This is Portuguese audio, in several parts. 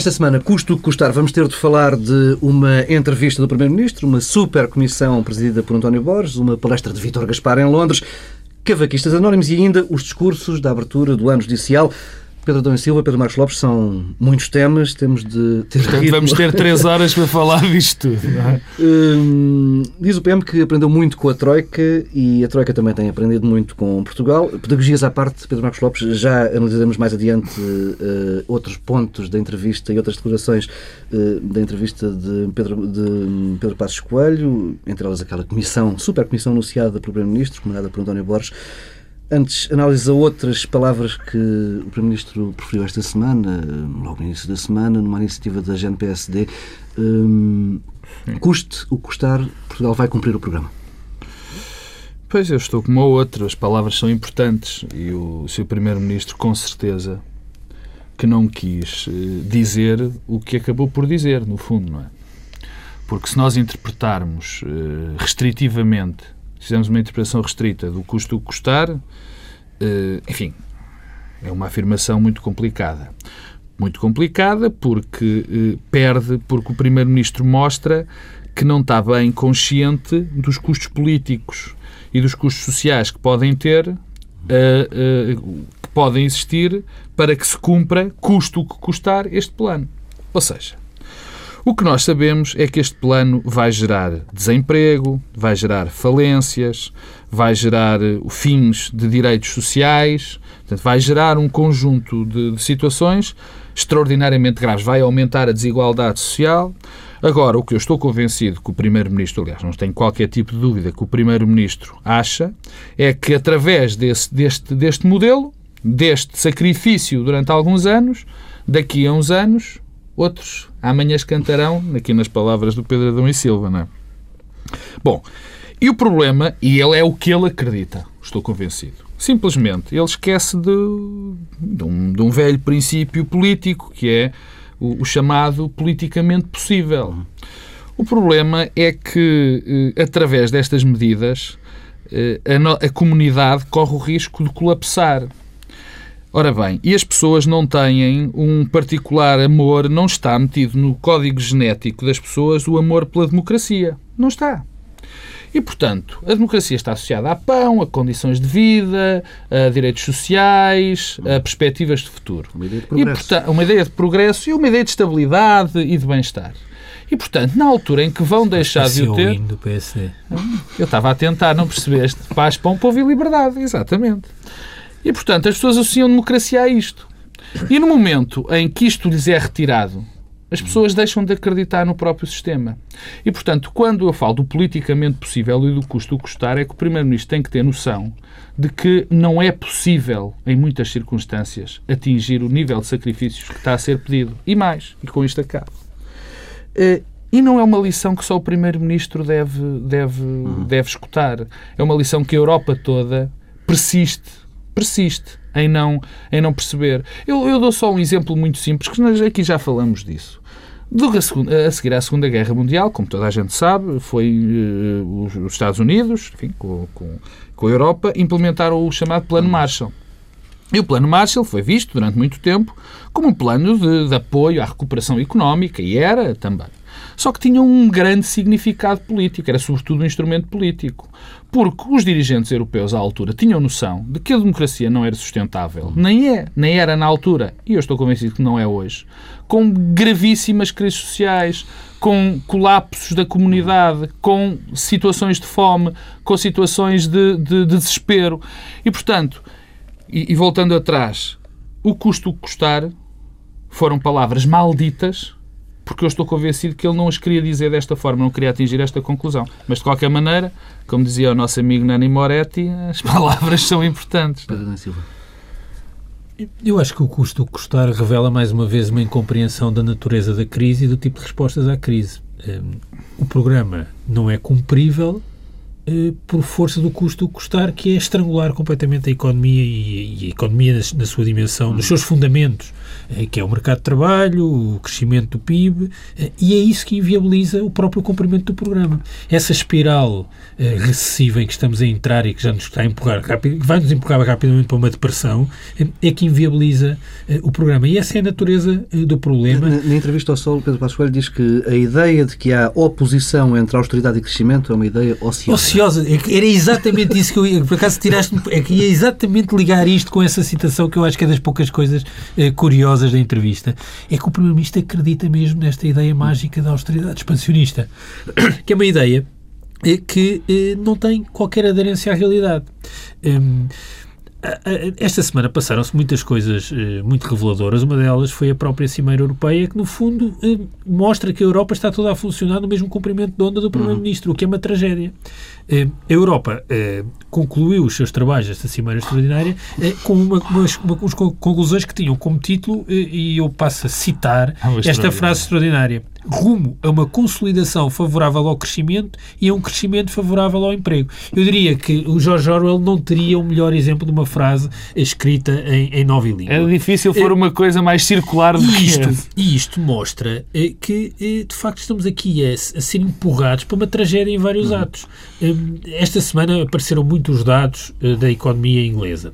Esta semana, custo que custar, vamos ter de falar de uma entrevista do Primeiro-Ministro, uma super comissão presidida por António Borges, uma palestra de Vítor Gaspar em Londres, cavaquistas anónimos e ainda os discursos da abertura do ano judicial. Pedro Adão e Silva, Pedro Marcos Lopes, são muitos temas, temos de ter Portanto, ritmo. vamos ter três horas para falar disto tudo. não é? Hum, diz o PM que aprendeu muito com a Troika e a Troika também tem aprendido muito com Portugal. Pedagogias à parte, Pedro Marcos Lopes, já analisaremos mais adiante eh, outros pontos da entrevista e outras declarações eh, da entrevista de Pedro, de Pedro Passos Coelho, entre elas aquela comissão, super comissão anunciada pelo Primeiro-Ministro, comandada por António Borges. Antes, análise a outras palavras que o Primeiro-Ministro preferiu esta semana, logo no início da semana, numa iniciativa da GNPSD. Hum, custe o custar, Portugal vai cumprir o programa. Pois eu estou como a outra, as palavras são importantes e o seu Primeiro-Ministro, com certeza, que não quis eh, dizer o que acabou por dizer, no fundo, não é? Porque se nós interpretarmos eh, restritivamente, fizermos uma interpretação restrita do custo custar, eh, enfim, é uma afirmação muito complicada. Muito complicada porque eh, perde, porque o Primeiro-Ministro mostra que não está bem consciente dos custos políticos e dos custos sociais que podem ter, eh, que podem existir para que se cumpra, custo o que custar, este plano. Ou seja, o que nós sabemos é que este plano vai gerar desemprego, vai gerar falências, vai gerar eh, fins de direitos sociais, portanto, vai gerar um conjunto de, de situações extraordinariamente graves, vai aumentar a desigualdade social. Agora, o que eu estou convencido que o Primeiro-Ministro, aliás, não tenho qualquer tipo de dúvida que o Primeiro-Ministro acha, é que através desse, deste, deste modelo, deste sacrifício durante alguns anos, daqui a uns anos, outros amanhãs cantarão, aqui nas palavras do Pedro Adão e Silva, não é? Bom, e o problema, e ele é o que ele acredita, estou convencido. Simplesmente, ele esquece de, de, um, de um velho princípio político, que é o, o chamado politicamente possível. O problema é que, eh, através destas medidas, eh, a, a comunidade corre o risco de colapsar. Ora bem, e as pessoas não têm um particular amor, não está metido no código genético das pessoas o amor pela democracia. Não está. E, portanto, a democracia está associada a pão, a condições de vida, a direitos sociais, a perspectivas de futuro. Uma ideia de E, progresso. portanto, uma ideia de progresso e uma ideia de estabilidade e de bem-estar. E, portanto, na altura em que vão deixar de o ter... do PSD. Eu estava a tentar, não percebeste? Paz, pão, povo e liberdade, exatamente. E, portanto, as pessoas associam democracia a isto. E no momento em que isto lhes é retirado, as pessoas deixam de acreditar no próprio sistema. E, portanto, quando eu falo do politicamente possível e do custo custar, é que o Primeiro-Ministro tem que ter noção de que não é possível, em muitas circunstâncias, atingir o nível de sacrifícios que está a ser pedido. E mais, e com isto acabo. Eh, E não é uma lição que só o Primeiro-Ministro deve, deve, deve escutar. É uma lição que a Europa toda persiste, persiste em não, em não perceber. Eu, eu dou só um exemplo muito simples, que nós aqui já falamos disso. Do, a, a seguir à Segunda Guerra Mundial, como toda a gente sabe, foi os, os Estados Unidos, enfim, com, com, com a Europa, implementaram o chamado Plano Marshall. E o Plano Marshall foi visto durante muito tempo como um plano de, de apoio à recuperação económica, e era também. Só que tinha um grande significado político, era sobretudo um instrumento político. Porque os dirigentes europeus à altura tinham noção de que a democracia não era sustentável. Nem é, nem era na altura, e eu estou convencido que não é hoje, com gravíssimas crises sociais, com colapsos da comunidade, com situações de fome, com situações de, de- de desespero. E, portanto, e, e voltando atrás, o custo que custar foram palavras malditas, porque eu estou convencido que ele não as queria dizer desta forma, não queria atingir esta conclusão. Mas, de qualquer maneira, como dizia o nosso amigo Nani Moretti, as palavras são importantes. Pedro Silva. Eu acho que o custo custar revela mais uma vez uma incompreensão da natureza da crise e do tipo de respostas à crise. Hum, O programa não é cumprível por força do custo do custar, que é estrangular completamente a economia e, a economia na, sua dimensão, nos seus fundamentos, eh, que é o mercado de trabalho, o crescimento do PIB, eh, e é isso que inviabiliza o próprio cumprimento do programa. Essa espiral recessiva em que estamos a entrar e que já nos está a empurrar rápido, que vai nos empurrar rapidamente para uma depressão, é que inviabiliza o programa. E essa é a natureza do problema. Na, na entrevista ao Sol, Pedro Passos Coelho diz que a ideia de que há oposição entre austeridade e crescimento é uma ideia ociosa. É era exatamente isso que eu ia. Por acaso tiraste É que ia exatamente ligar isto com essa citação que eu acho que é das poucas coisas eh, curiosas da entrevista. É que o Primeiro-Ministro acredita mesmo nesta ideia mágica da austeridade expansionista. Que é uma ideia eh, que eh, não tem qualquer aderência à realidade. Um, esta semana passaram-se muitas coisas eh, muito reveladoras. Uma delas foi a própria Cimeira Europeia, que no fundo eh, mostra que a Europa está toda a funcionar no mesmo comprimento de onda do Primeiro-Ministro, o que é uma tragédia. Eh, a Europa concluiu os seus trabalhos desta Cimeira Extraordinária com uma, umas, umas, conclusões que tinham como título, e eu passo a citar ah, esta frase extraordinária: rumo a uma consolidação favorável ao crescimento e a um crescimento favorável ao emprego. Eu diria que o George Orwell não teria o um melhor exemplo de uma frase escrita em, em nova língua. É difícil for é, uma coisa mais circular do que isto. E isto mostra é, que, é, de facto, estamos aqui a, a, ser empurrados para uma tragédia em vários uhum. atos. Hum, esta semana apareceram muitos dados eh, da economia inglesa.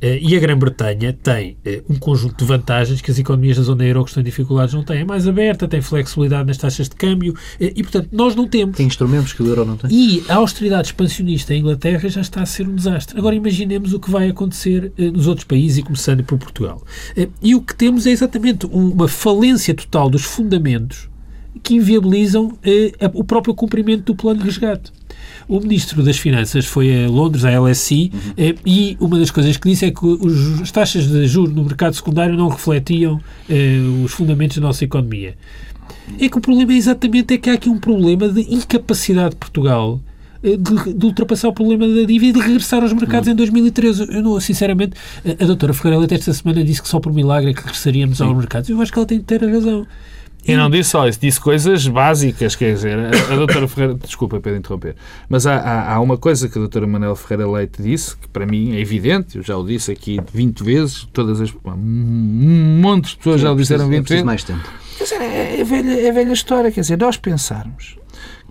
Eh, e a Grã-Bretanha tem eh, um conjunto de vantagens que as economias da zona euro que estão em dificuldades não têm. É mais aberta, tem flexibilidade nas taxas de câmbio eh, e, portanto, nós não temos. Tem instrumentos que o euro não tem. E a austeridade expansionista em Inglaterra já está a ser um desastre. Agora imaginemos o que vai acontecer nos outros países e começando por Portugal. E o que temos é exatamente uma falência total dos fundamentos que inviabilizam o próprio cumprimento do plano de resgate. O Ministro das Finanças foi a Londres, à LSI, uhum. Eh, e uma das coisas que disse é que os, as taxas de juros no mercado secundário não refletiam eh, os fundamentos da nossa economia. É que o problema é exatamente é que há aqui um problema de incapacidade de Portugal eh, de, de, ultrapassar o problema da dívida e de regressar aos mercados uhum. em 2013. Eu não, sinceramente, a, a doutora Ferreira Leite esta semana disse que só por milagre é que regressaríamos Sim. aos mercados. Eu acho que ela tem que ter a razão. E não disse só isso, disse coisas básicas, quer dizer, a, a doutora Ferreira, desculpa Pedro interromper, mas há, há, há, uma coisa que a doutora Manuel Ferreira Leite disse, que para mim é evidente, eu já o disse aqui 20 vezes, todas as, um monte de pessoas Sim, já o disseram 20 vezes. mais tempo. Quer dizer, é, é, velha, é velha história, quer dizer, nós pensarmos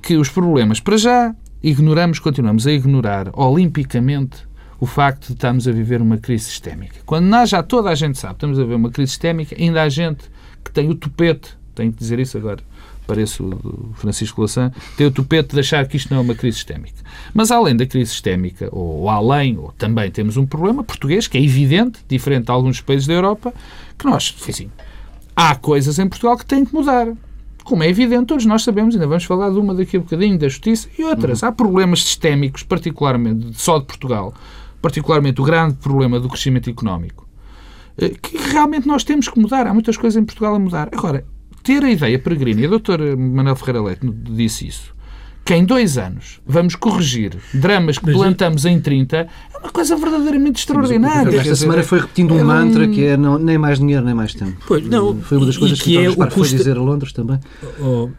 que os problemas, para já, ignoramos, continuamos a ignorar olimpicamente o facto de estarmos a viver uma crise sistémica. Quando nós já toda a gente sabe, estamos a ver uma crise sistémica, ainda há gente que tem o tupete tenho que dizer isso agora, pareço o Francisco Lassan, tem o tupete de achar que isto não é uma crise sistémica. Mas além da crise sistémica, ou, ou além, ou também temos um problema português, que é evidente, diferente de alguns países da Europa, que nós, enfim, há coisas em Portugal que têm que mudar. Como é evidente, todos nós sabemos, ainda vamos falar de uma daqui a bocadinho, da justiça e outras. Uhum. Há problemas sistémicos, particularmente, só de Portugal, particularmente o grande problema do crescimento económico, eh, que realmente nós temos que mudar. Há muitas coisas em Portugal a mudar. Agora, ter a ideia peregrina, e o Dr. Manuel Ferreira Leite disse isso, que em dois anos vamos corrigir dramas que plantamos em 30 é uma coisa verdadeiramente extraordinária. Esta semana foi repetindo um é mantra que é não, nem mais dinheiro, nem mais tempo. Pois, não, foi uma das coisas que, que é o custo... foi dizer a Londres também. Oh,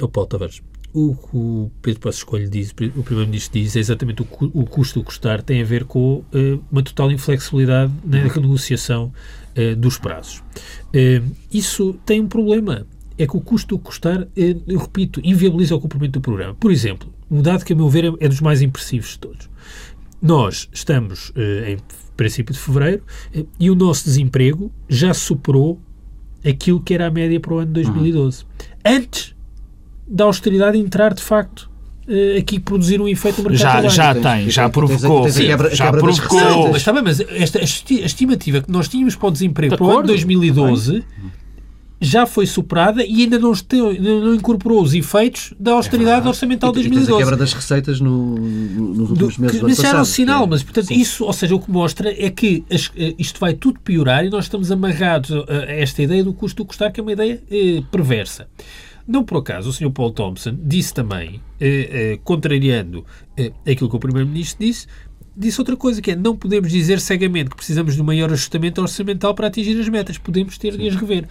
oh Paulo Tavares, o que o Pedro Passos Escolho diz, o Primeiro-Ministro diz, é exatamente o, o custo do custar tem a ver com uh, uma total inflexibilidade na negociação uh, dos prazos. Uh, isso tem um problema. É que o custo do custar, eu repito, inviabiliza o cumprimento do programa. Por exemplo, um dado que, a meu ver, é, é dos mais impressivos de todos. Nós estamos em princípio de fevereiro e o nosso desemprego já superou aquilo que era a média para o ano 2012. Uhum. Antes da austeridade entrar de facto aqui produzir um efeito no mercado já, já tem, já provocou. já provocou. Mas está bem, mas esta, a estimativa que nós tínhamos para o desemprego para o ano 2012 já foi superada e ainda não, esteu, não incorporou os efeitos da austeridade é orçamental de 2012. a quebra das receitas no, no, nos últimos meses do, do Isso era um sinal, é. mas portanto, isso, ou seja, o que mostra é que as, eh, isto vai tudo piorar e nós estamos amarrados a, a esta ideia do custo do custar, que é uma ideia eh, perversa. Não por acaso, o Sr. Paul Thompson disse também, eh, eh, contrariando eh, aquilo que o Primeiro-Ministro disse, disse outra coisa, que é não podemos dizer cegamente que precisamos de um maior ajustamento orçamental para atingir as metas. Podemos ter de as rever.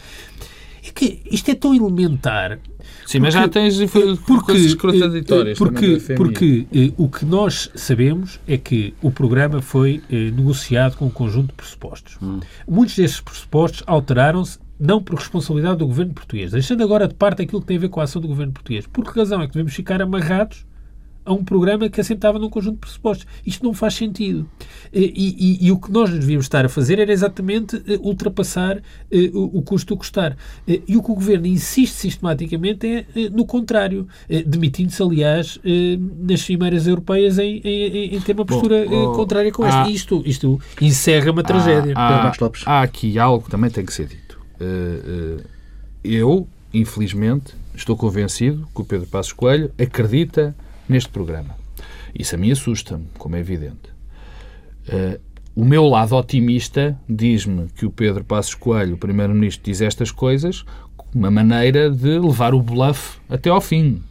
É que isto é tão elementar. Sim, mas já tens foi, porque, coisas contraditórias. Porque, porque eh, o que nós sabemos é que o programa foi eh, negociado com um conjunto de pressupostos. Muitos desses pressupostos alteraram-se não por responsabilidade do governo português, deixando agora de parte aquilo que tem a ver com a ação do governo português. Por que razão é que devemos ficar amarrados a um programa que assentava num conjunto de pressupostos. Isto não faz sentido. E, e- e o que nós devíamos estar a fazer era exatamente eh, ultrapassar eh, o, o custo do custar. Eh, E o que o Governo insiste sistematicamente é no contrário, demitindo-se, aliás, nas cimeiras europeias em, em- em ter uma postura eh, oh, contrária com esta. há- Isto, isto encerra uma tragédia. Há, Pedro há, há aqui algo que também tem que ser dito. Uh, uh, eu, infelizmente, estou convencido que o Pedro Passos Coelho acredita neste programa. Isso a mim assusta-me, como é evidente. Uh, o meu lado otimista diz-me que o Pedro Passos Coelho, o Primeiro-Ministro, diz estas coisas como uma maneira de levar o bluff até ao fim.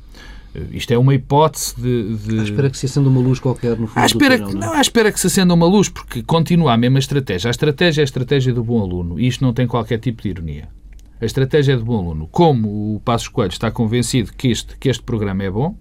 Uh, Isto é uma hipótese de... de... À espera que se acenda uma luz qualquer no fundo À espera, do que, não, não é? à espera que se acenda uma luz, porque continua a mesma estratégia. A estratégia é a estratégia do bom aluno e isto não tem qualquer tipo de ironia. A estratégia é do bom aluno. Como o Passos Coelho está convencido que este, que este programa é bom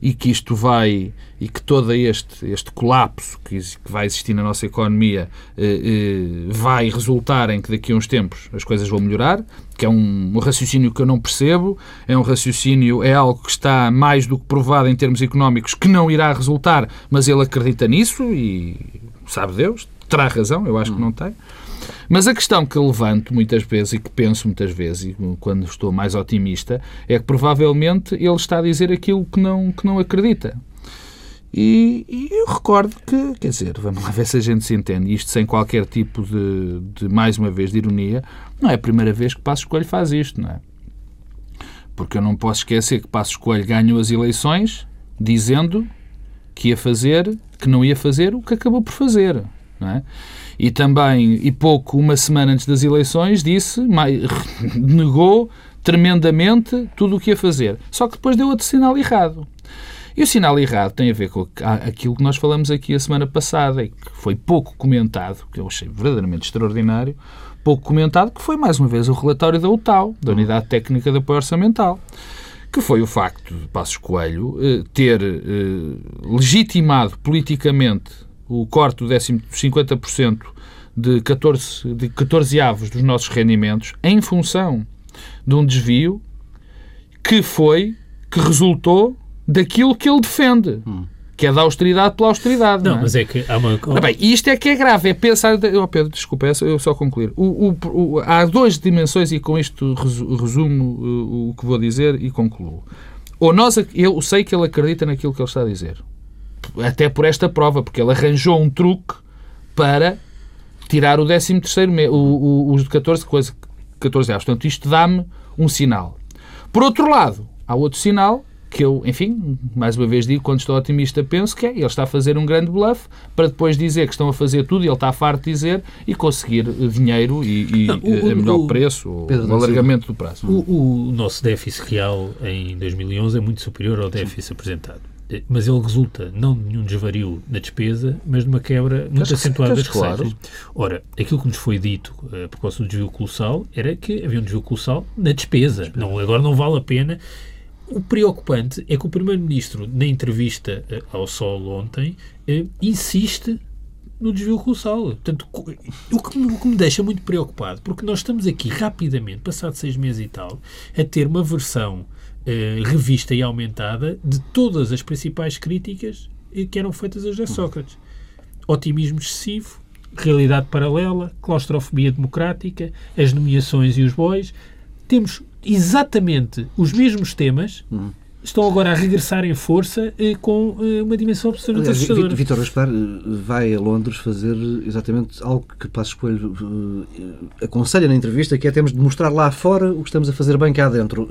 e que isto vai e que todo este, este colapso que, que vai existir na nossa economia eh, eh, vai resultar em que daqui a uns tempos as coisas vão melhorar, que é um, um raciocínio que eu não percebo, é um raciocínio, é algo que está mais do que provado em termos económicos que não irá resultar, mas ele acredita nisso e sabe Deus, terá razão, eu acho que não tem. Mas a questão que levanto muitas vezes e que penso muitas vezes, e quando estou mais otimista, é que provavelmente ele está a dizer aquilo que não, que não acredita. E, e eu recordo que, quer dizer, vamos lá ver se a gente se entende, isto sem qualquer tipo de, de, mais uma vez, de ironia, não é a primeira vez que Passos Coelho faz isto, não é? Porque eu não posso esquecer que Passos Coelho ganhou as eleições dizendo que ia fazer, que não ia fazer o que acabou por fazer, é? E também, e pouco, uma semana antes das eleições, disse, negou tremendamente tudo o que ia fazer. Só que depois deu outro sinal errado. E o sinal errado tem a ver com aquilo que nós falamos aqui a semana passada e que foi pouco comentado, que eu achei verdadeiramente extraordinário, pouco comentado, que foi mais uma vez o relatório da UTAU, da Unidade Técnica de Apoio Orçamental, que foi o facto de Passos Coelho eh, ter eh, legitimado politicamente o corte do décimo, dos 50% de 14, de 14 avos dos nossos rendimentos em função de um desvio que foi, que resultou daquilo que ele defende, que é da austeridade pela austeridade. Não, Não, é? mas é que há uma. Ora bem, e isto é que é grave, é pensar. Oh Pedro, desculpa, é só- eu só concluir. O, o- o- há duas dimensões e com isto resu- resumo uh, o que vou dizer e concluo. Ou nós, eu sei que ele acredita naquilo que ele está a dizer, até por esta prova, porque ele arranjou um truque para tirar o 13 terceiro mês, o, o, os de 14 coisa, 14 avos. Portanto, isto dá-me um sinal. Por outro lado, há outro sinal que eu, enfim, mais uma vez digo, quando estou otimista, penso que é, ele está a fazer um grande bluff para depois dizer que estão a fazer tudo e ele está farto de dizer e conseguir eh, dinheiro e, e o- eh, a melhor o- preço o Silva. alargamento do prazo. O, o nosso déficit real em 2011 é muito superior ao déficit apresentado. Eh, Mas ele resulta não de nenhum desvario na despesa, mas de uma quebra muito acentuada das receitas, claro. Ora, aquilo que nos foi dito eh, a propósito do desvio colossal era que havia um desvio colossal na despesa. Não, agora não vale a pena. O preocupante é que o Primeiro-Ministro, na entrevista eh, ao Sol ontem, eh, insiste no desvio colossal. Portanto, o que, me, o que me deixa muito preocupado, porque nós estamos aqui rapidamente, passado seis meses e tal, a ter uma versão eh, revista e aumentada de todas as principais críticas eh, que eram feitas a José Sócrates. Otimismo excessivo, realidade paralela, claustrofobia democrática, as nomeações e os bois. Temos exatamente os mesmos temas, estão agora a regressar em força eh, com eh, uma dimensão absolutamente Aliás, assustadora. Vítor Gaspar eh, vai a Londres fazer exatamente algo que Passos Coelho aconselha na entrevista, que é temos de mostrar lá fora o que estamos a fazer bem cá dentro.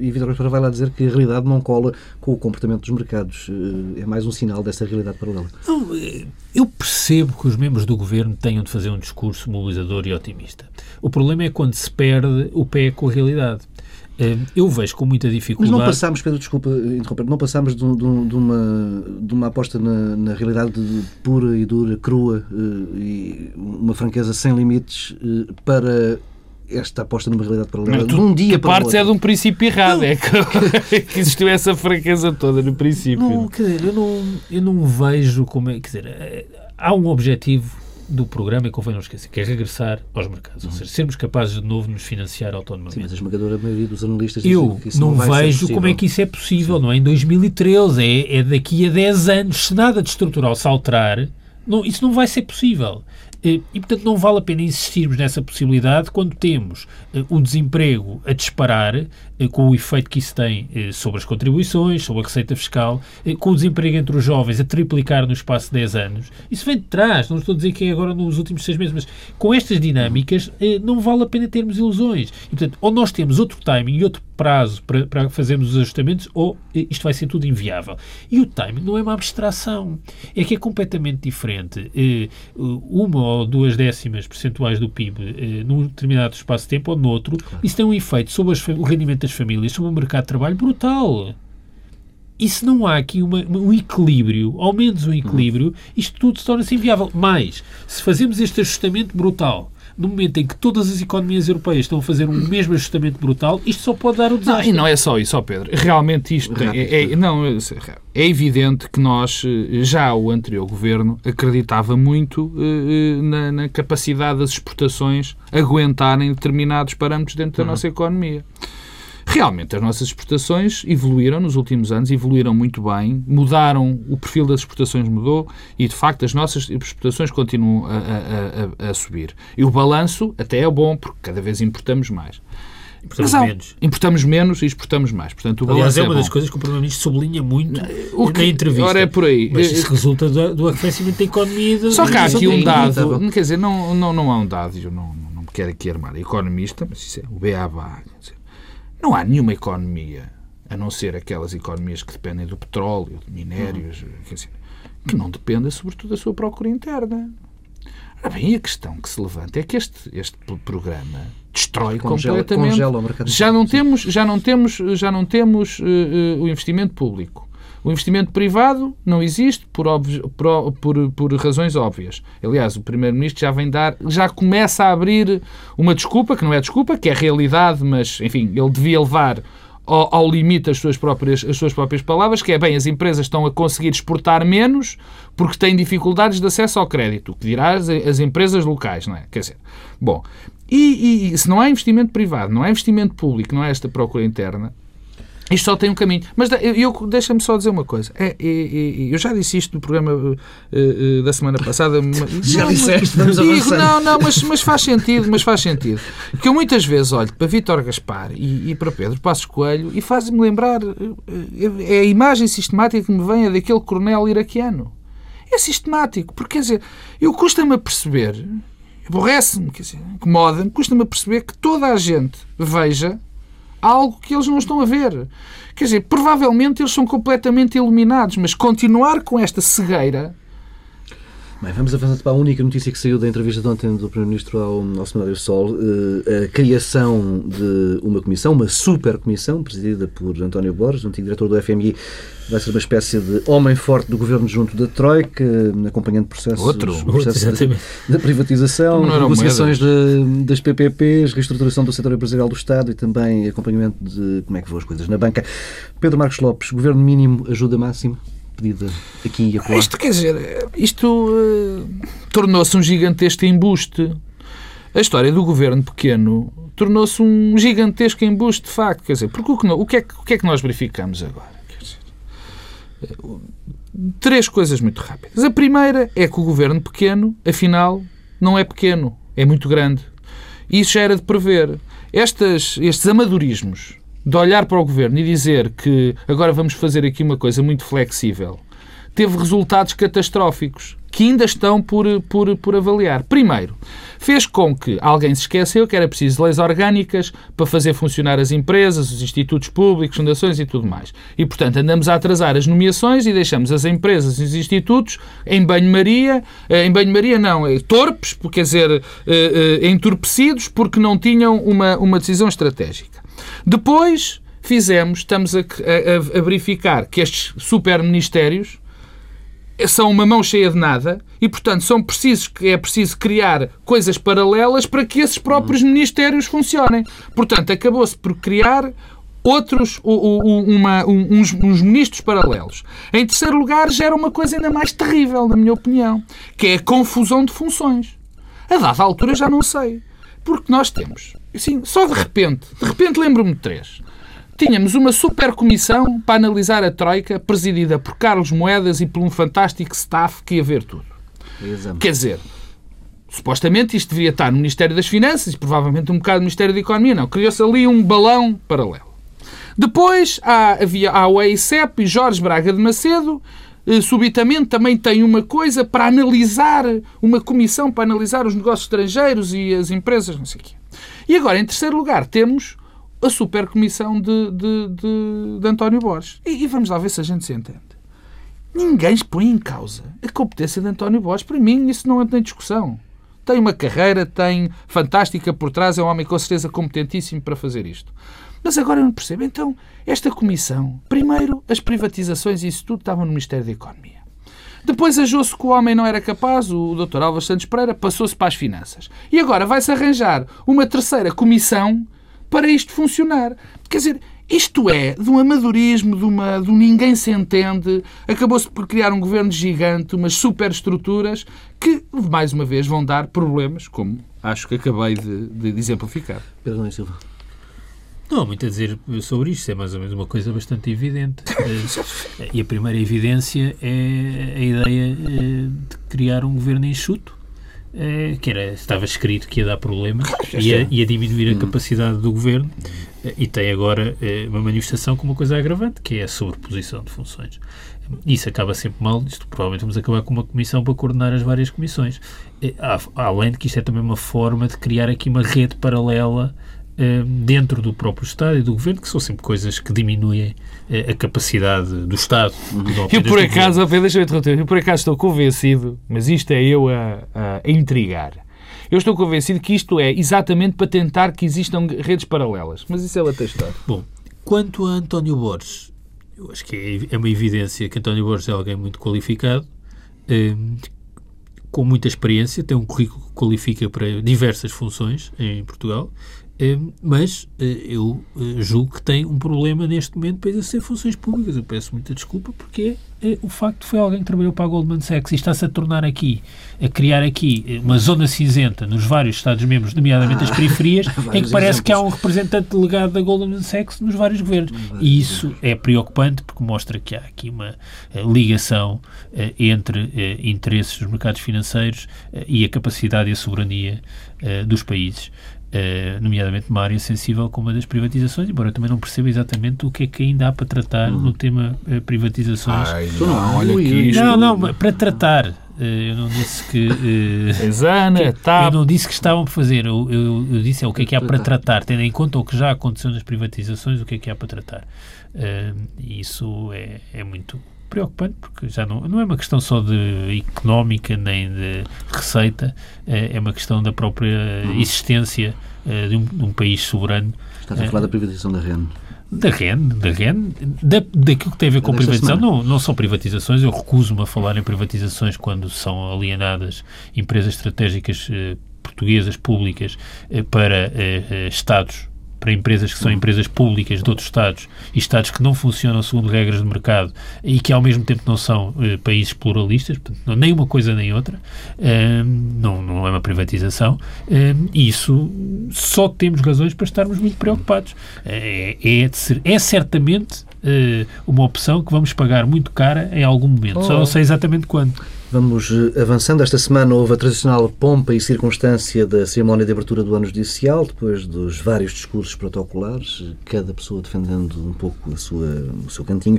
E Vítor Gaspar vai lá dizer que a realidade não cola com o comportamento dos mercados. É mais um sinal dessa realidade paralela. Não, eu percebo que os membros do governo tenham de fazer um discurso mobilizador e otimista. O problema é quando se perde o pé com a realidade. Eh, Eu vejo com muita Mas dificuldade. não passámos, Pedro, desculpa interromper, não passámos de, de de uma, de uma aposta na, na realidade de- pura e dura, crua eh, e uma franqueza sem limites eh, para esta aposta numa realidade paralela de um dia tu para o partes é de um princípio errado. É que, que existiu essa fraqueza toda no princípio. Não, quer dizer, eu não, eu não vejo como é. Quer dizer, há um objetivo do programa, e convém não esquecer, que é regressar aos mercados. Ou seja, sermos capazes de novo de nos financiar Sim, autonomamente. mas a esmagadora maioria dos analistas Eu não, ser vejo como é que isso é possível, não é? Em 2013, é, é daqui a 10 anos. Se nada de estrutural se alterar, não, isso não vai ser possível. Eh, E, portanto, não vale a pena insistirmos nessa possibilidade quando temos eh, o desemprego a disparar, eh, com o efeito que isso tem eh, sobre as contribuições, sobre a receita fiscal, com o desemprego entre os jovens a triplicar no espaço de 10 anos. Isso vem de trás, não estou a dizer que é agora nos últimos seis meses, mas com estas dinâmicas não vale a pena termos ilusões. E, portanto, ou nós temos outro timing e outro prazo para, para fazermos os ajustamentos, ou isto vai ser tudo inviável. E o timing não é uma abstração, é que é completamente diferente. Eh, Uma ou duas décimas percentuais do PIB eh, num determinado espaço de tempo ou noutro, isso tem um efeito sobre as o rendimento das famílias, sobre o mercado de trabalho brutal. E se não há aqui uma- um equilíbrio, ao menos um equilíbrio, isto tudo se torna-se inviável. Mas, se fazemos este ajustamento brutal, no momento em que todas as economias europeias estão a fazer um mesmo ajustamento brutal, isto só pode dar o Não, desastre. e não é só isso, Pedro. Realmente isto é, é- não, é evidente que nós, eh, já o anterior governo, acreditava muito eh, eh, na, na capacidade das exportações aguentarem determinados parâmetros dentro da nossa economia. Realmente, as nossas exportações evoluíram nos últimos anos, evoluíram muito bem, mudaram, o perfil das exportações mudou e, de facto, as nossas exportações continuam a, a- a- a subir. E o balanço até é bom, porque cada vez importamos mais. Há- menos. Importamos menos e exportamos mais. Portanto, o Aliás, balanço é uma bom. das coisas que o Primeiro-Ministro sublinha muito O que- na entrevista. Ora, é por aí. Mas Eh, isso resulta do, do aquecimento da economia. e da- Só que há aqui um da- dado, não quer dizer, não, não, não há um dado, eu não, não me quero aqui armar economista, mas isso é o BABA. quer dizer, Não há nenhuma economia, a não ser aquelas economias que dependem do petróleo, de minérios, dizer, que não dependa sobretudo da sua procura interna. Ora bem, a questão que se levanta é que este, este pro- programa destrói Congela- completamente. congela já não temos, já não temos, já não temos eh, eh, o investimento público. O investimento privado não existe por, por, por, por razões óbvias. Aliás, o Primeiro-Ministro já vem dar, já começa a abrir uma desculpa, que não é desculpa, que é realidade, mas, enfim, ele devia levar ao, ao limite as suas, próprias, as suas próprias palavras, que é, bem, as empresas estão a conseguir exportar menos porque têm dificuldades de acesso ao crédito, o que dirá as, as empresas locais, não é? Quer dizer, bom, e- e se não há investimento privado, não há investimento público, não há esta procura interna, isto só tem um caminho. Mas eu, eu- deixa-me só dizer uma coisa. É, é, é, eu já disse isto no programa eh, eh, da semana passada. mas- Já Não, mas- disseste, vamos digo. Não, não, mas, mas faz sentido, mas faz sentido. Porque eu muitas vezes olho para Vítor Gaspar e, e para Pedro Passos Coelho e faz-me lembrar, eh, é a imagem sistemática que me vem é daquele coronel iraquiano. É sistemático, porque quer dizer, eu custa-me a perceber, aborrece-me, quer dizer, incomoda-me, custa-me a perceber que toda a gente veja algo que eles não estão a ver. Quer dizer, provavelmente eles são completamente iluminados, mas continuar com esta cegueira Bem, vamos avançar para a única notícia que saiu da entrevista de ontem do Primeiro-Ministro ao, ao Semanário Sol, eh, a criação de uma comissão, uma super comissão, presidida por António Borges, antigo diretor do FMI, vai ser uma espécie de homem forte do governo junto da Troika, acompanhando processos, Outro. o processo Exatamente. da privatização, negociações de- das PPPs, reestruturação do setor empresarial do Estado e também acompanhamento de como é que vão as coisas na banca. Pedro Marcos Lopes, governo mínimo, ajuda máxima, pedida aqui e acolá. Isto quer dizer, isto eh, tornou-se um gigantesco embuste. A história do governo pequeno tornou-se um gigantesco embuste, de facto. Quer dizer, porque o que, o que é, que- o que é que nós verificamos agora? Quer dizer, eh, três coisas muito rápidas. A primeira é que o governo pequeno, afinal, não é pequeno, é muito grande. Isso já era de prever. Estas, estes amadorismos de olhar para o governo e dizer que agora vamos fazer aqui uma coisa muito flexível teve resultados catastróficos que ainda estão por, por, por avaliar. Primeiro, fez com que alguém se esqueceu que era preciso leis orgânicas para fazer funcionar as empresas, os institutos públicos, fundações e tudo mais. E, portanto, andamos a atrasar as nomeações e deixamos as empresas e os institutos em banho-maria, eh, em banho-maria não, eh, torpes, quer dizer, eh, entorpecidos porque não tinham uma, uma decisão estratégica. Depois fizemos, estamos a, a- a verificar que estes super-ministérios são uma mão cheia de nada e, portanto, são precisos é preciso criar coisas paralelas para que esses próprios ministérios funcionem. Portanto, acabou-se por criar outros, uma, uns, uns, ministros paralelos. Em terceiro lugar, gera uma coisa ainda mais terrível, na minha opinião, que é a confusão de funções. A dada altura já não sei. Porque nós temos, assim, só de repente, de repente lembro-me de três. Tínhamos uma super comissão para analisar a Troika, presidida por Carlos Moedas e por um fantástico staff que ia ver tudo. Exame. Quer dizer, supostamente isto deveria estar no Ministério das Finanças e provavelmente um bocado no Ministério da Economia. Não, criou-se ali um balão paralelo. Depois há, havia, há o EICEP e Jorge Braga de Macedo, eh, subitamente também tem uma coisa para analisar, uma comissão para analisar os negócios estrangeiros e as empresas, não sei o quê. E agora, em terceiro lugar, temos a supercomissão de, de, de, de António Borges. E, e, vamos lá ver se a gente se entende. Ninguém põe em causa a competência de António Borges. Para mim, isso não entra em discussão. Tem uma carreira, tem fantástica por trás, é um homem com certeza competentíssimo para fazer isto. Mas agora eu não percebo. Então, esta comissão, primeiro, as privatizações e isso tudo estavam no Ministério da Economia. Depois achou-se que o homem não era capaz, o Dr. Álvaro Santos Pereira passou-se para as finanças. E agora vai-se arranjar uma terceira comissão para isto funcionar. Quer dizer, isto é de um amadorismo, de, uma, de um ninguém se entende. Acabou-se por criar um governo gigante, umas superestruturas que, mais uma vez, vão dar problemas, como acho que acabei de, de exemplificar. Pedro Silva. Não há muito a dizer sobre isto, é mais ou menos uma coisa bastante evidente. Eh, e a primeira evidência é a ideia eh, de criar um governo enxuto eh, que era, estava escrito que ia dar problemas, ia, ia diminuir a hum. capacidade do governo e tem agora uma manifestação com uma coisa agravante, que é a sobreposição de funções. Isso acaba sempre mal, isto provavelmente vamos acabar com uma comissão para coordenar as várias comissões. Além de que isto é também uma forma de criar aqui uma rede paralela dentro do próprio Estado e do Governo, que são sempre coisas que diminuem a capacidade do Estado. Eu por acaso, deixa-me interromper, eu por acaso estou convencido, mas isto é eu a, a, intrigar. Eu estou convencido que isto é exatamente para tentar que existam redes paralelas. Mas isso é outra história. Bom, quanto a António Borges, eu acho que é, é uma evidência que António Borges é alguém muito qualificado, com muita experiência, tem um currículo que qualifica para diversas funções em Portugal eh, mas eh, eu eh, julgo que tem um problema neste momento para exercer funções públicas. Eu peço muita desculpa porque é, o facto foi alguém que trabalhou para a Goldman Sachs e está-se a tornar aqui, a criar aqui uma zona cinzenta nos vários Estados-membros, nomeadamente ah, as periferias, em que parece exemplos. que há um representante delegado da Goldman Sachs nos vários governos. E isso é preocupante porque mostra que há aqui uma ligação entre interesses dos mercados financeiros e a capacidade e a soberania dos países. Uh, nomeadamente numa área sensível como a das privatizações, embora eu também não perceba exatamente o que é que ainda há para tratar hum. no tema uh, privatizações. Ai, não, não, olha aqui isto... não, não, para tratar. Uh, eu não disse que. Uh, Exana, tá. Eu não disse que estavam por fazer. Eu, eu, eu, disse é o que é que há para tratar, tendo em conta o que já aconteceu nas privatizações, o que é que há para tratar. E isso é, é muito preocupante porque já não, não é uma questão só de económica nem de receita, é, é uma questão da própria uhum. existência uh, de, um, de, um, país soberano. Estás a falar da privatização da REN? Da REN, da REN, da, daquilo que tem a ver com a privatização, não, não são privatizações, eu recuso-me a falar em privatizações quando são alienadas empresas estratégicas eh, portuguesas públicas eh, para Estados para empresas que são empresas públicas de outros Estados e Estados que não funcionam segundo regras de mercado e que ao mesmo tempo não são eh, países pluralistas, portanto, nem uma coisa nem outra, eh, não, não é uma privatização, eh, isso só temos razões para estarmos muito preocupados. É, é, é certamente uma opção que vamos pagar muito cara em algum momento, oh. só não sei exatamente quando. Vamos eh, avançando. Esta semana houve a tradicional pompa e circunstância da cerimónia de abertura do ano judicial, depois dos vários discursos protocolares, cada pessoa defendendo um pouco a sua, o seu cantinho.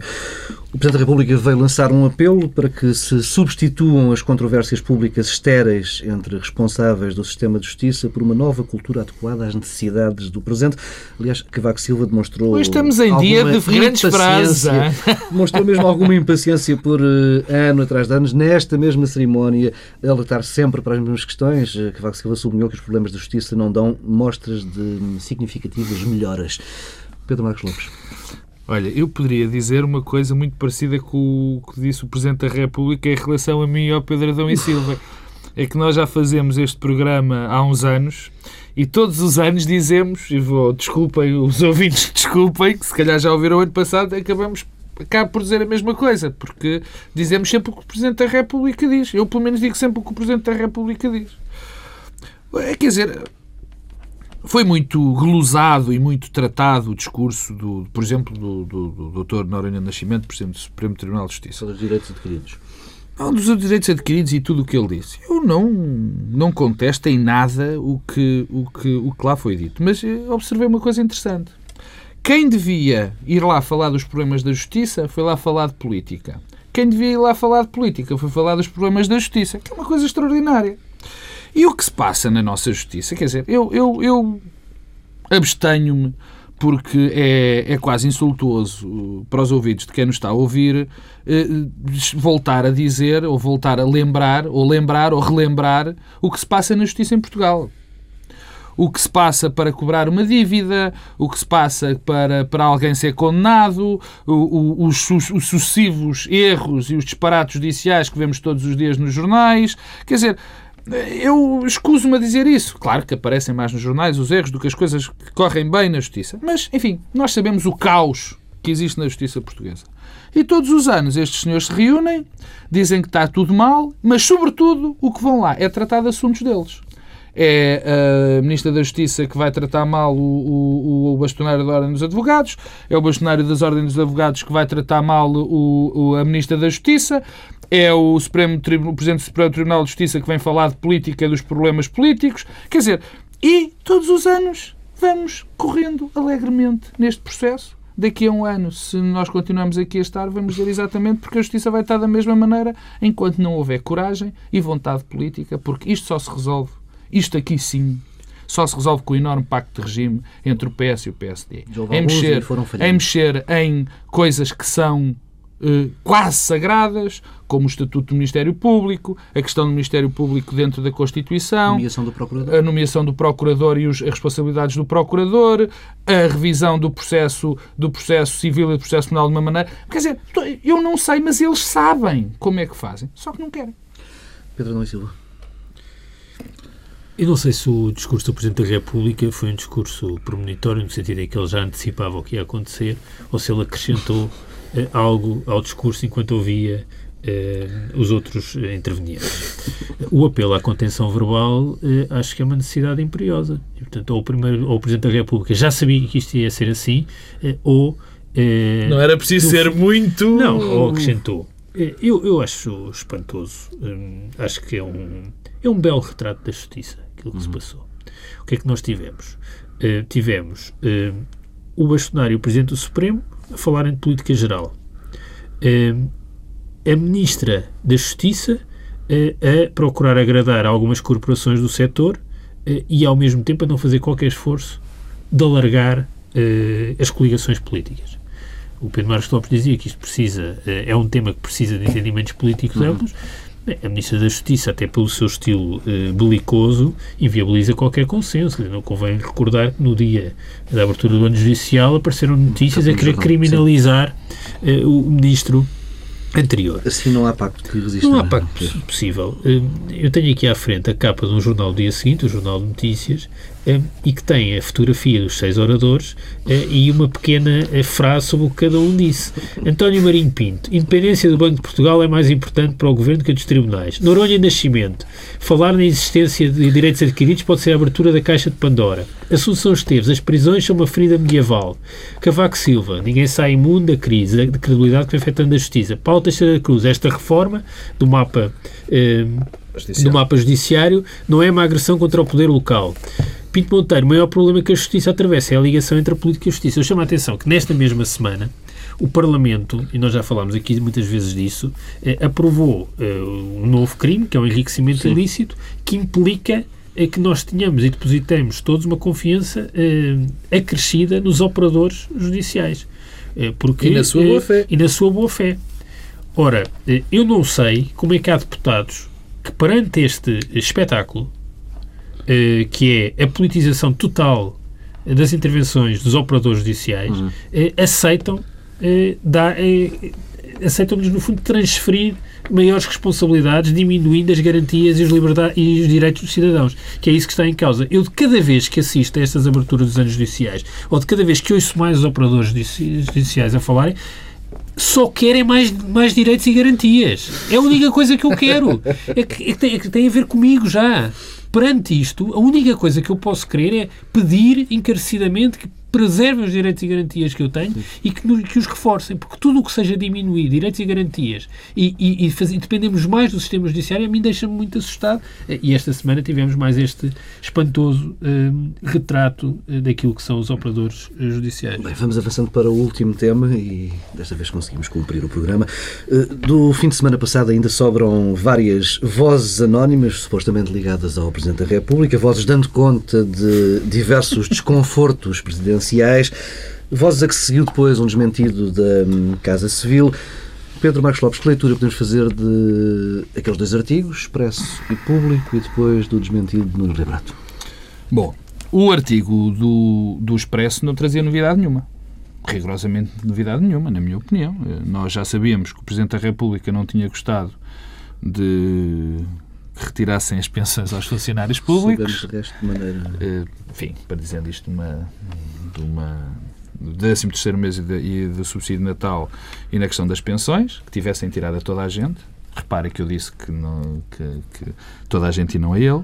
O Presidente da República veio lançar um apelo para que se substituam as controvérsias públicas estéreis entre responsáveis do sistema de justiça por uma nova cultura adequada às necessidades do presente. Aliás, Cavaco Silva demonstrou. Hoje estamos em dia de grandes frases. Demonstrou mesmo alguma impaciência por uh, ano atrás de anos nesta mesma cerimónia, alertar sempre para as mesmas questões. Eh, Cavaco Silva sublinhou que os problemas da justiça não dão mostras de significativas melhoras. Pedro Marcos Lopes. Olha, eu poderia dizer uma coisa muito parecida com o que disse o Presidente da República em relação a mim e ao Pedro Adão e Silva. É que nós já fazemos este programa há uns anos e todos os anos dizemos, e vou, desculpem, os ouvintes desculpem, que se calhar já ouviram o ano passado, acabamos acaba por dizer a mesma coisa, porque dizemos sempre o que o Presidente da República diz. Eu, pelo menos, digo sempre o que o Presidente da República diz. É, quer dizer, foi muito glosado e muito tratado o discurso, do, por exemplo, do, do, do Dr. Noronha Nascimento, Presidente do Supremo Tribunal de Justiça. Sobre os direitos adquiridos. Não, dos direitos adquiridos e tudo o que ele disse. Eu não, não contesto em nada o que, o, que, o que lá foi dito, mas observei uma coisa interessante. Quem devia ir lá falar dos problemas da justiça foi lá falar de política. Quem devia ir lá falar de política foi falar dos problemas da justiça, que é uma coisa extraordinária. E o que se passa na nossa justiça? Quer dizer, eu, eu, eu abstenho-me porque é, é quase insultuoso para os ouvidos de quem nos está a ouvir eh, voltar a dizer, ou voltar a lembrar, ou lembrar, ou relembrar o que se passa na justiça em Portugal o que se passa para cobrar uma dívida, o que se passa para, para alguém ser condenado, o, o, os, os, sucessivos erros e os disparates judiciais que vemos todos os dias nos jornais. Quer dizer, eu escuso-me a dizer isso. Claro que aparecem mais nos jornais os erros do que as coisas que correm bem na justiça. Mas, enfim, nós sabemos o caos que existe na justiça portuguesa. E todos os anos estes senhores se reúnem, dizem que está tudo mal, mas, sobretudo, o que vão lá é tratar de assuntos deles. É a Ministra da Justiça que vai tratar mal o, o, o bastonário da Ordem dos Advogados, é o bastonário das Ordens dos Advogados que vai tratar mal o, o a Ministra da Justiça, é o, Supremo, o Presidente do Supremo Tribunal de Justiça que vem falar de política e dos problemas políticos. Quer dizer, e todos os anos vamos correndo alegremente neste processo. Daqui a um ano, se nós continuamos aqui a estar, vamos dizer exatamente porque a justiça vai estar da mesma maneira enquanto não houver coragem e vontade política, porque isto só se resolve, isto aqui sim, só se resolve com o enorme pacto de regime entre o PS e o PSD. Em mexer, em mexer em coisas que são eh, quase sagradas, como o Estatuto do Ministério Público, a questão do Ministério Público dentro da Constituição, a nomeação do Procurador, a nomeação do Procurador e os, as responsabilidades do Procurador, a revisão do processo, do processo civil e do processo penal de uma maneira. Quer dizer, eu não sei, mas eles sabem como é que fazem, só que não querem. Pedro Nunes Silva. Eu não sei se o discurso do Presidente da República foi um discurso premonitório, no sentido em que ele já antecipava o que ia acontecer, ou se ele acrescentou eh, algo ao discurso enquanto ouvia eh, os outros eh, intervenientes. O apelo à contenção verbal acho que é uma necessidade imperiosa. E, portanto, ou o, primeiro, ou o Presidente da República já sabia que isto ia ser assim, ou... não era preciso ser muito... Não, ou acrescentou. Eu, eu acho espantoso. acho que é um, é um belo retrato da justiça, aquilo que uhum. se passou. O que é que nós tivemos? tivemos o bastonário, o Presidente do Supremo, a falarem de política geral. Uh, a Ministra da Justiça uh, a procurar agradar algumas corporações do setor uh, e, ao mesmo tempo, a não fazer qualquer esforço de alargar as coligações políticas. O Pedro Marcos Lopes dizia que isto precisa, é um tema que precisa de entendimentos políticos uhum. amplos, a Ministra da Justiça, até pelo seu estilo eh, belicoso, inviabiliza qualquer consenso. Não convém recordar que no dia da abertura do ano judicial apareceram notícias a querer criminalizar eh, o Ministro anterior. Assim não há pacto que resista. Não há pacto possível. Eh, eu tenho aqui à frente a capa de um jornal do dia seguinte, o Jornal de Notícias, e que tem a fotografia dos seis oradores eh, e uma pequena eh, frase sobre o que cada um disse. António Marinho Pinto, independência do Banco de Portugal é mais importante para o Governo que a dos tribunais. Noronha Nascimento, falar na existência de direitos adquiridos pode ser a abertura da caixa de Pandora. Assunção Esteves, as prisões são uma ferida medieval. Cavaco Silva, ninguém sai imune da crise, da credibilidade que vem afetando a justiça. Paulo Teixeira Cruz, esta reforma do mapa... Eh, do mapa judiciário não é uma agressão contra o poder local. Pinto Monteiro, o maior problema que a justiça atravessa é a ligação entre a política e a justiça. Eu chamo a atenção que nesta mesma semana o Parlamento, e nós já falámos aqui muitas vezes disso, eh, aprovou eh, um novo crime, que é o enriquecimento Sim. ilícito, que implica eh, que nós tenhamos e depositemos todos uma confiança eh, acrescida nos operadores judiciais. Eh, porque, e na sua boa fé. E na sua boa fé. Ora, eu não sei como é que há deputados que perante este espetáculo eh, que é a politização total das intervenções dos operadores judiciais, uhum. Eh, aceitam eh, dá, aceitam-nos, no fundo, transferir maiores responsabilidades, diminuindo as garantias e os, e os direitos dos cidadãos, que é isso que está em causa. Eu, de cada vez que assisto a estas aberturas dos anos judiciais, ou de cada vez que ouço mais os operadores judiciais a falarem, só querem mais, mais direitos e garantias. É a única coisa que eu quero. É que, é que, tem, é que tem a ver comigo já. Perante isto, a única coisa que eu posso querer é pedir encarecidamente que preservem os direitos e garantias que eu tenho Sim. e que, que, os reforcem, porque tudo o que seja diminuir direitos e garantias e, e, e, faz, e dependemos mais do sistema judiciário, a mim deixa-me muito assustado. E esta semana tivemos mais este espantoso um, retrato eh, daquilo que são os operadores eh, judiciais. Bem, vamos avançando para o último tema e desta vez conseguimos cumprir o programa. Eh, do fim de semana passado ainda sobram várias vozes anónimas, supostamente ligadas ao Presidente da República, vozes dando conta de diversos desconfortos presidenciais presidenciais. Vozes a que se seguiu depois um desmentido da hum, Casa Civil. Pedro Marcos Lopes, que leitura podemos fazer de aqueles dois artigos, Expresso e Público, e depois do desmentido de Nuno Rebrato? Bom, o artigo do, do Expresso não trazia novidade nenhuma. Rigorosamente novidade nenhuma, na minha opinião. Nós já sabíamos que o Presidente da República não tinha gostado de que retirassem as pensões aos funcionários públicos. de resto de maneira... Eh, enfim, para dizer isto de uma, de uma do 13 terceiro mês e, de, e do subsídio de Natal e na questão das pensões, que tivessem tirado a toda a gente. Repare que eu disse que, não, que, que toda a gente e não a ele.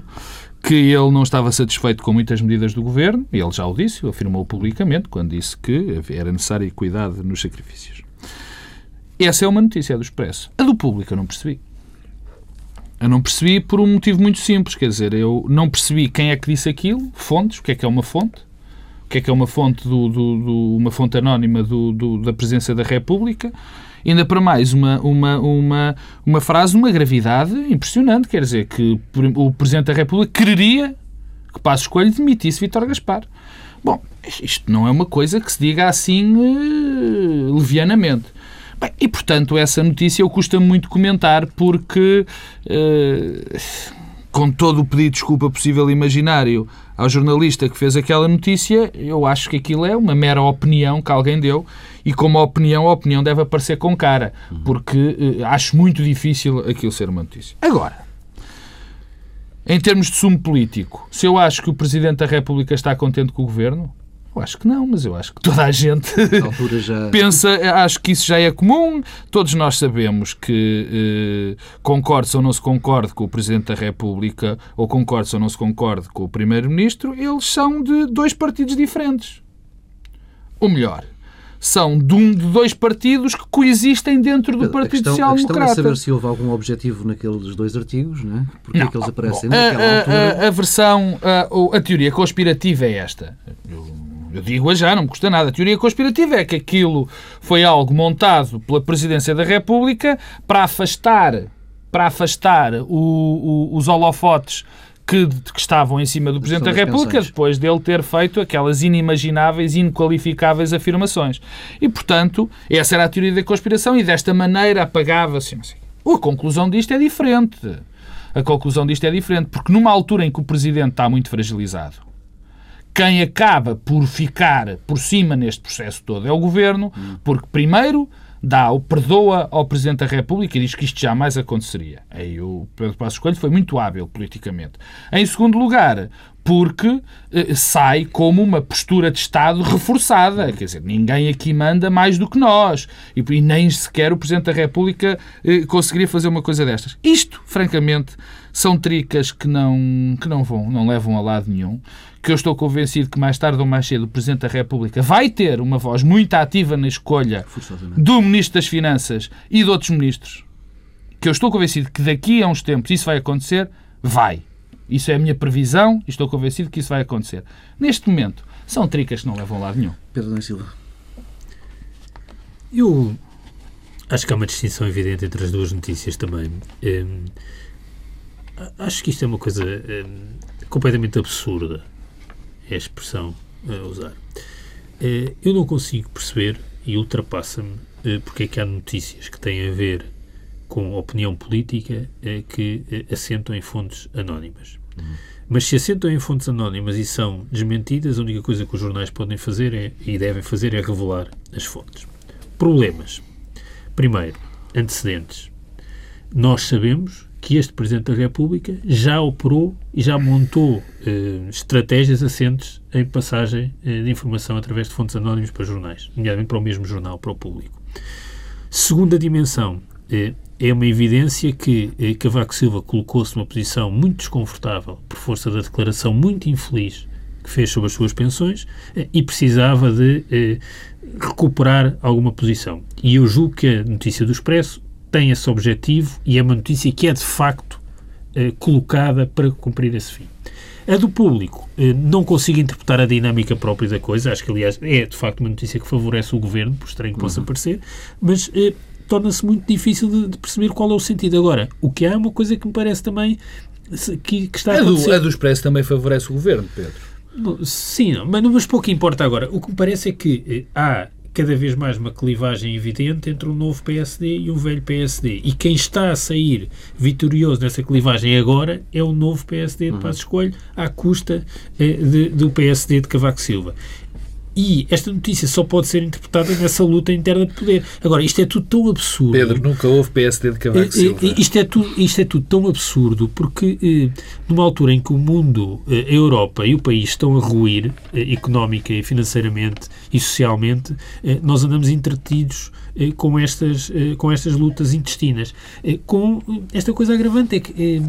Que ele não estava satisfeito com muitas medidas do governo, ele já o disse, afirmou publicamente, quando disse que era necessário cuidado nos sacrifícios. Essa é uma notícia do Expresso. A do público eu não percebi. Eu não percebi por um motivo muito simples, quer dizer, eu não percebi quem é que disse aquilo, fontes, o que é que é uma fonte, que é que é uma fonte, do, do, do uma fonte anónima do, da presença da República, ainda para mais uma, uma, uma, uma frase uma gravidade impressionante, quer dizer, que o Presidente da República quereria que Passos Coelho demitisse Vítor Gaspar. Bom, isto não é uma coisa que se diga assim uh, levianamente. Bem, e, portanto, essa notícia eu custa muito comentar porque, eh, com todo o pedido de desculpa possível imaginário ao jornalista que fez aquela notícia, eu acho que aquilo é uma mera opinião que alguém deu e como opinião, a opinião deve aparecer com cara, porque eh, acho muito difícil aquilo ser uma notícia. Agora, em termos de sumo político, se eu acho que o Presidente da República está contente com o Governo, eu acho que não, mas eu acho que toda a gente já... pensa, acho que isso já é comum. Todos nós sabemos que eh, concorde ou não se concorde com o Presidente da República, ou concorde ou não se concorde com o Primeiro-Ministro, eles são de dois partidos diferentes. Ou melhor, são de, um, de dois partidos que coexistem dentro do Partido Social Democrata. A questão é saber se houve algum objetivo naqueles dois artigos, não é? Porque não, é que eles aparecem bom, naquela a, altura? A, a versão, a, a, teoria conspirativa é esta. Eu, eu digo-a já, não me custa nada. A teoria conspirativa é que aquilo foi algo montado pela Presidência da República para afastar, para afastar o, o, os holofotes que, que, estavam em cima do Presidente da República depois dele ter feito aquelas inimagináveis, inqualificáveis afirmações. E, portanto, essa era a teoria da conspiração e desta maneira apagava-se. A conclusão disto é diferente. A conclusão disto é diferente, porque numa altura em que o Presidente está muito fragilizado, quem acaba por ficar por cima neste processo todo é o Governo, porque primeiro dá o perdoa ao Presidente da República e diz que isto jamais aconteceria. Aí o Pedro Passos Coelho foi muito hábil politicamente. Em segundo lugar, porque eh, sai como uma postura de Estado reforçada. Quer dizer, ninguém aqui manda mais do que nós. E, e nem sequer o Presidente da República eh, conseguiria fazer uma coisa destas. Isto, francamente, são tricas que não, que não vão, não levam a lado nenhum. Que eu estou convencido que mais tarde ou mais cedo o Presidente da República vai ter uma voz muito ativa na escolha do Ministro das Finanças e de outros ministros. Que eu estou convencido que daqui a uns tempos isso vai acontecer. Vai. Isso é a minha previsão e estou convencido que isso vai acontecer. Neste momento, são tricas que não levam a lado nenhum. Pedro da Silva. Eu acho que há uma distinção evidente entre as duas notícias também. Hum, acho que isto é uma coisa hum, completamente absurda, é a expressão a usar. Uh, eu não consigo perceber, e ultrapassa-me, uh, porque é que há notícias que têm a ver com opinião política uh, que assentam em fontes anónimas. Uhum. Mas se assentam em fontes anónimas e são desmentidas, a única coisa que os jornais podem fazer é, e devem fazer é revelar as fontes. problemas. Primeiro, antecedentes. Nós sabemos que este Presidente da República já operou e já montou eh, estratégias assentes em passagem eh, de informação através de fontes anónimas para jornais, nomeadamente para o mesmo jornal, para o público. Segunda dimensão, eh, é uma evidência que eh, Cavaco Silva colocou-se numa posição muito desconfortável por força da declaração muito infeliz que fez sobre as suas pensões eh, e precisava de eh, recuperar alguma posição. E eu julgo que a notícia do Expresso tem esse objetivo e é uma notícia que é de facto eh, colocada para cumprir esse fim. A do público, eh, não consigo interpretar a dinâmica própria da coisa, acho que aliás é de facto uma notícia que favorece o governo, por estranho que possa uhum. parecer, mas eh, torna-se muito difícil de, de, perceber qual é o sentido. Agora, o que há é uma coisa que me parece também que, que está a acontecer. A do, a do Expresso também favorece o governo, Pedro. Sim, mas, mas pouco importa agora. O que me parece é que eh, há cada vez mais uma clivagem evidente entre um novo PSD e um velho PSD. E quem está a sair vitorioso nessa clivagem agora é o novo PSD de uhum. Passos Coelho, à custa eh, de, do PSD de Cavaco Silva. E esta notícia só pode ser interpretada nessa luta interna de poder. Agora, isto é tudo tão absurdo. Pedro, nunca houve PSD de Cavaco eh, eh, Silva. Isto é tudo, isto é tudo tão absurdo porque, eh, numa altura em que o mundo, a Europa e o país estão a ruir, económica e financeiramente e socialmente, nós andamos entretidos com estas, com estas lutas intestinas. Com esta coisa agravante é que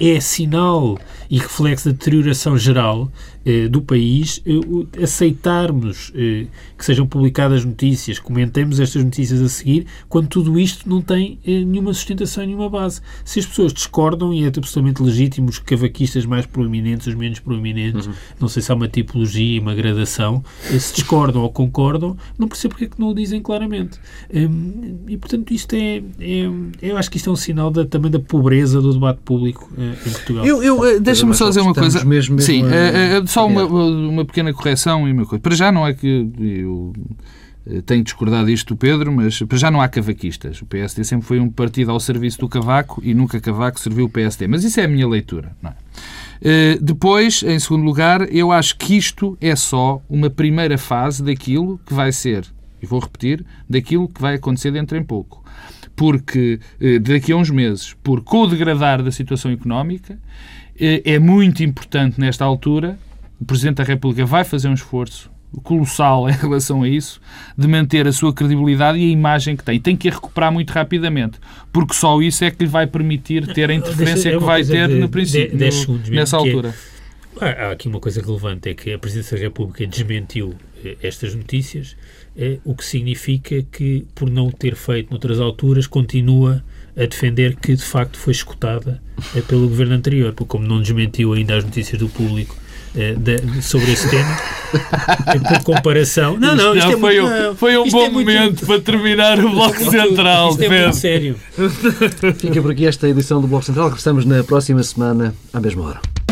é sinal e reflexo da deterioração geral eh, do país eh, aceitarmos eh, que sejam publicadas notícias, comentemos estas notícias a seguir, quando tudo isto não tem eh, nenhuma sustentação, nenhuma base. Se as pessoas discordam, e é absolutamente legítimo, os cavaquistas mais proeminentes, os menos proeminentes, uhum. não sei se há uma tipologia e uma gradação, eh, se discordam ou concordam, não percebo porque é que não o dizem claramente. Hum, e, portanto, isto é, é, Eu acho que isto é um sinal da, também da pobreza do debate público eh, em Portugal. Eu, eu Deixa-me só dizer uma coisa. Mesmo, mesmo Sim, a, a, só uma, uma pequena correção e uma coisa. Para já não é que eu eh, tenho discordado disto do Pedro, mas para já não há cavaquistas. O PSD sempre foi um partido ao serviço do Cavaco e nunca Cavaco serviu o PSD. Mas isso é a minha leitura. Não é? Uh, depois, em segundo lugar, eu acho que isto é só uma primeira fase daquilo que vai ser, e vou repetir, daquilo que vai acontecer dentro em pouco. Porque, uh, daqui a uns meses, por com o degradar da situação económica, uh, é muito importante nesta altura o Presidente da República vai fazer um esforço colossal em relação a isso, de manter a sua credibilidade e a imagem que tem. E tem que a recuperar muito rapidamente, porque só isso é que lhe vai permitir ter a interferência que vai ter de, no princípio, de, no, nessa é altura. É, há aqui uma coisa relevante, é que a Presidência da República desmentiu eh, estas notícias, eh, o que significa que, por não o ter feito noutras alturas, continua a defender que, de facto, foi escutada eh, pelo governo anterior, porque como não desmentiu ainda as notícias do público de, sobre esse tema. por comparação. Não, não, isto, é foi, muito, um, foi um bom é momento muito, para terminar o Bloco Central. Isto é muito sério. Fica por aqui esta edição do Bloco Central. Regressamos na próxima semana, à mesma hora.